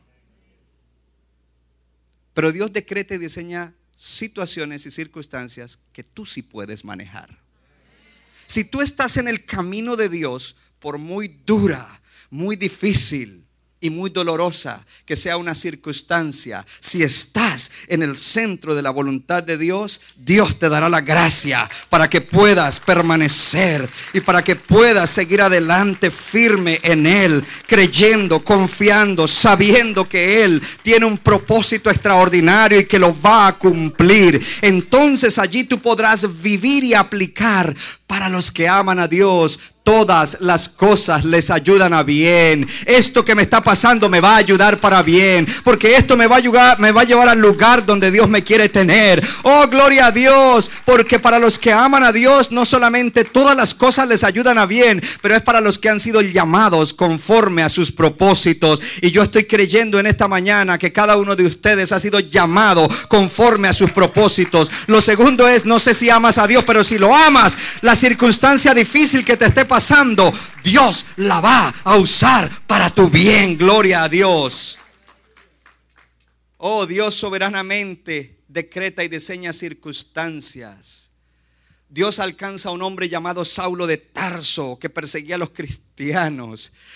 Pero Dios decreta y diseña situaciones y circunstancias que tú sí puedes manejar. Si tú estás en el camino de Dios, por muy dura, muy difícil y muy dolorosa que sea una circunstancia, si estás en el centro de la voluntad de Dios, Dios te dará la gracia para que puedas permanecer y para que puedas seguir adelante firme en Él, creyendo, confiando, sabiendo que Él tiene un propósito extraordinario y que lo va a cumplir. Entonces allí tú podrás vivir y aplicar para los que aman a Dios. Todas las cosas les ayudan a bien. Esto que me está pasando me va a ayudar para bien. Porque esto me va a ayudar, me va a llevar al lugar donde Dios me quiere tener. Oh, gloria a Dios. Porque para los que aman a Dios, no solamente todas las cosas les ayudan a bien, pero es para los que han sido llamados conforme a sus propósitos. Y yo estoy creyendo en esta mañana que cada uno de ustedes ha sido llamado conforme a sus propósitos. Lo segundo es, no sé si amas a Dios, pero si lo amas, la circunstancia difícil que te esté pasando, Dios la va a usar para tu bien. Gloria a Dios. Oh, Dios soberanamente decreta y diseña circunstancias. Dios alcanza a un hombre llamado Saulo de Tarso que perseguía a los cristianos.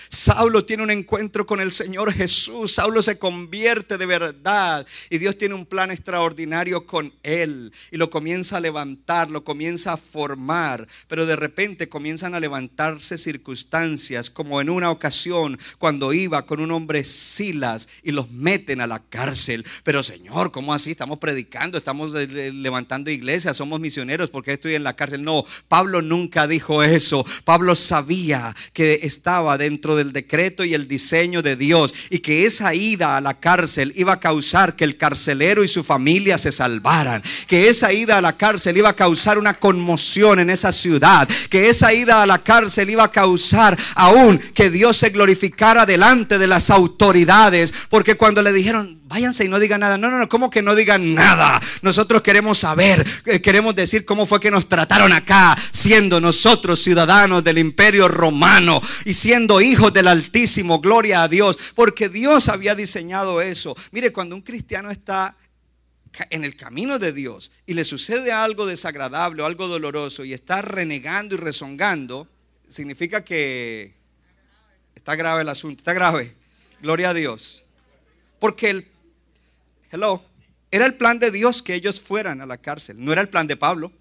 Saulo tiene un encuentro con el Señor Jesús. Saulo se convierte de verdad y Dios tiene un plan extraordinario con él y lo comienza a levantar, lo comienza a formar, pero de repente comienzan a levantarse circunstancias como en una ocasión cuando iba con un hombre Silas y los meten a la cárcel. Pero Señor, ¿cómo así? Estamos predicando, estamos levantando iglesias, somos misioneros, porque estoy en la cárcel? No, Pablo nunca dijo eso. Pablo sabía que estaba dentro del decreto y el diseño de Dios y que esa ida a la cárcel iba a causar que el carcelero y su familia se salvaran, que esa ida a la cárcel iba a causar una conmoción en esa ciudad, que esa ida a la cárcel iba a causar aún que Dios se glorificara delante de las autoridades, porque cuando le dijeron, váyanse y no digan nada. No, no, no, ¿cómo que no digan nada? Nosotros queremos saber, eh, queremos decir cómo fue que nos trataron acá, siendo nosotros ciudadanos del imperio romano y siendo hijos del Altísimo, gloria a Dios, porque Dios había diseñado eso. Mire, cuando un cristiano está en el camino de Dios y le sucede algo desagradable o algo doloroso y está renegando y rezongando, significa que está grave el asunto, está grave. Gloria a Dios. Porque el, hello, era el plan de Dios que ellos fueran a la cárcel, no era el plan de Pablo.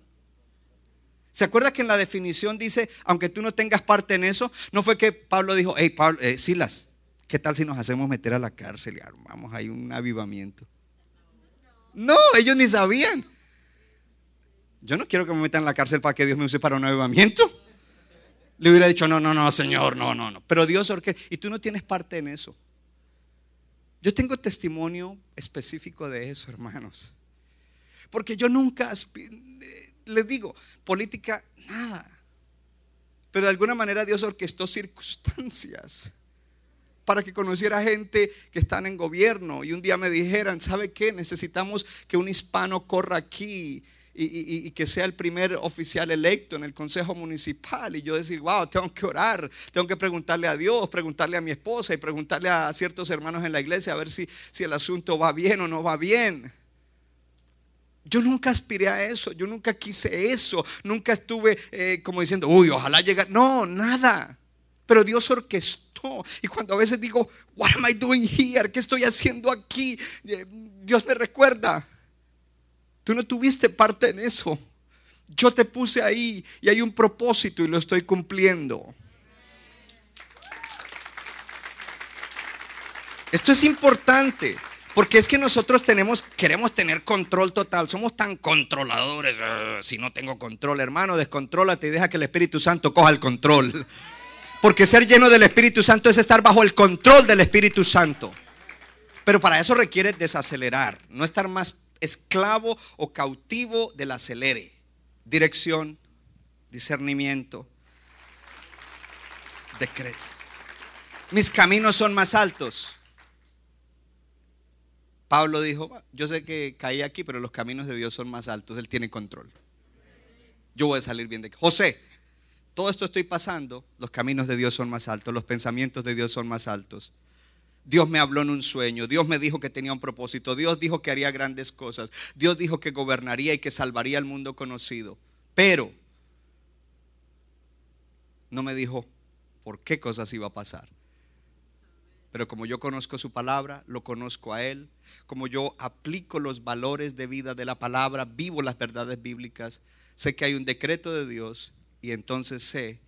¿Se acuerda que en la definición dice, aunque tú no tengas parte en eso, no fue que Pablo dijo, hey, Pablo, eh, Silas, ¿qué tal si nos hacemos meter a la cárcel y armamos ahí un avivamiento? No, ellos ni sabían. Yo no quiero que me metan en la cárcel para que Dios me use para un avivamiento. Le hubiera dicho, no, no, no, Señor, no, no, no. Pero Dios, ¿por qué? Y tú no tienes parte en eso. Yo tengo testimonio específico de eso, hermanos. Porque yo nunca, eh, les digo, política, nada. Pero de alguna manera Dios orquestó circunstancias para que conociera gente que están en gobierno y un día me dijeran, ¿sabe qué? Necesitamos que un hispano corra aquí y, que sea el primer oficial electo en el consejo municipal. Y yo decir, wow, tengo que orar, tengo que preguntarle a Dios, preguntarle a mi esposa y preguntarle a ciertos hermanos en la iglesia a ver si, si el asunto va bien o no va bien. Yo nunca aspiré a eso, yo nunca quise eso, nunca estuve eh, como diciendo, uy, ojalá llegue. No, nada. Pero Dios orquestó. Y cuando a veces digo, what am I doing here? ¿Qué estoy haciendo aquí? Eh, Dios me recuerda, Tú no tuviste parte en eso. Yo te puse ahí y hay un propósito y lo estoy cumpliendo. Esto es importante. Porque es que nosotros tenemos, queremos tener control total. Somos tan controladores. Ah, si no tengo control, hermano, descontrólate y deja que el Espíritu Santo coja el control. Porque ser lleno del Espíritu Santo es estar bajo el control del Espíritu Santo. Pero para eso requiere desacelerar, no estar más esclavo o cautivo del acelere. Dirección, discernimiento, decreto. Mis caminos son más altos. Pablo dijo, yo sé que caí aquí, pero los caminos de Dios son más altos, Él tiene control. Yo voy a salir bien de aquí. José, todo esto estoy pasando, los caminos de Dios son más altos, los pensamientos de Dios son más altos. Dios me habló en un sueño, Dios me dijo que tenía un propósito, Dios dijo que haría grandes cosas, Dios dijo que gobernaría y que salvaría el mundo conocido. Pero no me dijo por qué cosas iba a pasar. Pero como yo conozco su palabra, lo conozco a Él, como yo aplico los valores de vida de la palabra, vivo las verdades bíblicas, sé que hay un decreto de Dios y entonces sé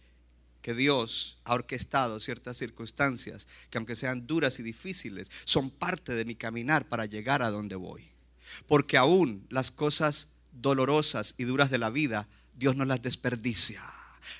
que Dios ha orquestado ciertas circunstancias que aunque sean duras y difíciles, son parte de mi caminar para llegar a donde voy. Porque aún las cosas dolorosas y duras de la vida, Dios no las desperdicia.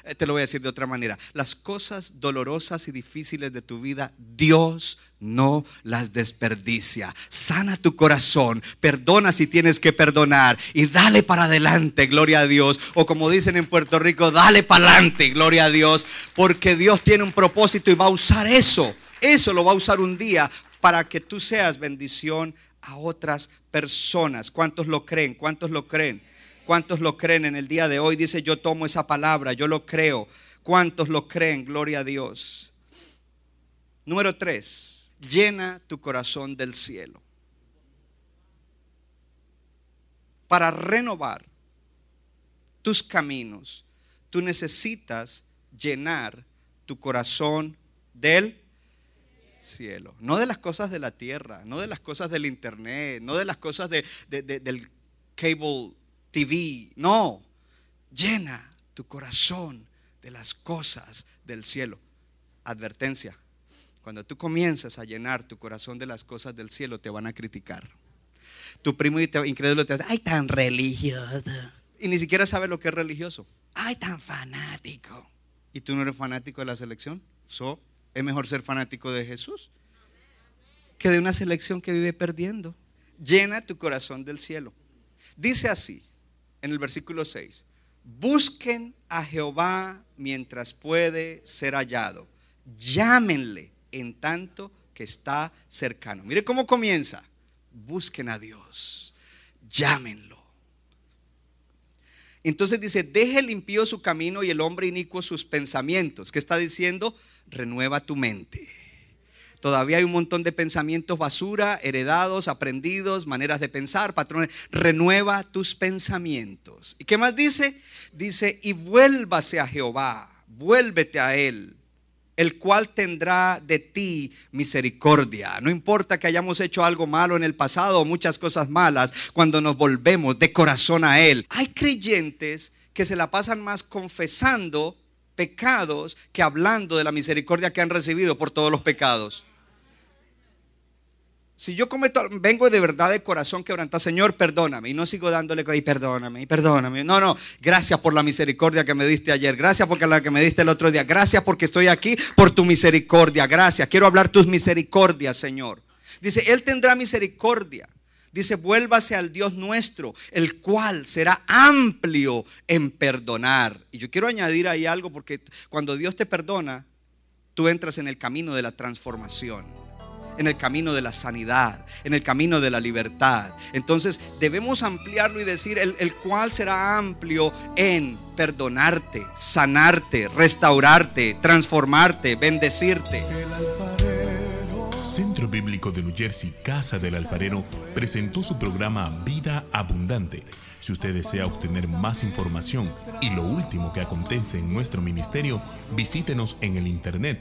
Eh, te lo voy a decir de otra manera. Las cosas dolorosas y difíciles de tu vida, Dios no las desperdicia. Sana tu corazón, perdona si tienes que perdonar y dale para adelante, gloria a Dios. O como dicen en Puerto Rico, dale para adelante, gloria a Dios. Porque Dios tiene un propósito y va a usar eso. Eso lo va a usar un día para que tú seas bendición a otras personas. ¿Cuántos lo creen? ¿Cuántos lo creen? ¿Cuántos lo creen en el día de hoy? Dice, yo tomo esa palabra, yo lo creo. ¿Cuántos lo creen? Gloria a Dios. Número tres, llena tu corazón del cielo. Para renovar tus caminos, tú necesitas llenar tu corazón del cielo. No de las cosas de la tierra, no de las cosas del internet, no de las cosas de, del cable TV. No, llena tu corazón de las cosas del cielo. Advertencia, cuando tú comienzas a llenar tu corazón de las cosas del cielo, te van a criticar. Tu primo incrédulo te dice, ay, tan religioso. Y ni siquiera sabe lo que es religioso. Ay, tan fanático. ¿Y tú no eres fanático de la selección? So, es mejor ser fanático de Jesús que de una selección que vive perdiendo. Llena tu corazón del cielo. Dice así, en el versículo 6. Busquen a Jehová mientras puede ser hallado. Llámenle en tanto que está cercano. Mire cómo comienza. Busquen a Dios. Llámenlo. Entonces dice, deje el impío su camino y el hombre inicuo sus pensamientos. ¿Qué está diciendo? Renueva tu mente. Todavía hay un montón de pensamientos basura, heredados, aprendidos, maneras de pensar, patrones. Renueva tus pensamientos. ¿Y qué más dice? Dice, y vuélvase a Jehová, vuélvete a Él, el cual tendrá de ti misericordia. No importa que hayamos hecho algo malo en el pasado o muchas cosas malas, cuando nos volvemos de corazón a Él. Hay creyentes que se la pasan más confesando pecados que hablando de la misericordia que han recibido por todos los pecados. Si yo cometo, vengo de verdad de corazón quebrantado, Señor, perdóname. Y no sigo dándole, y perdóname, y perdóname. No, no, gracias por la misericordia que me diste ayer. Gracias por la que me diste el otro día. Gracias porque estoy aquí por tu misericordia. Gracias. Quiero hablar tus misericordias, Señor. Dice, Él tendrá misericordia. Dice, vuélvase al Dios nuestro, el cual será amplio en perdonar. Y yo quiero añadir ahí algo porque cuando Dios te perdona, tú entras en el camino de la transformación, en el camino de la sanidad, en el camino de la libertad. Entonces debemos ampliarlo y decir el, el cual será amplio en perdonarte, sanarte, restaurarte, transformarte, bendecirte. Centro Bíblico de New Jersey, Casa del Alfarero, presentó su programa Vida Abundante. Si usted desea obtener más información y lo último que acontece en nuestro ministerio, visítenos en el internet